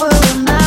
will not.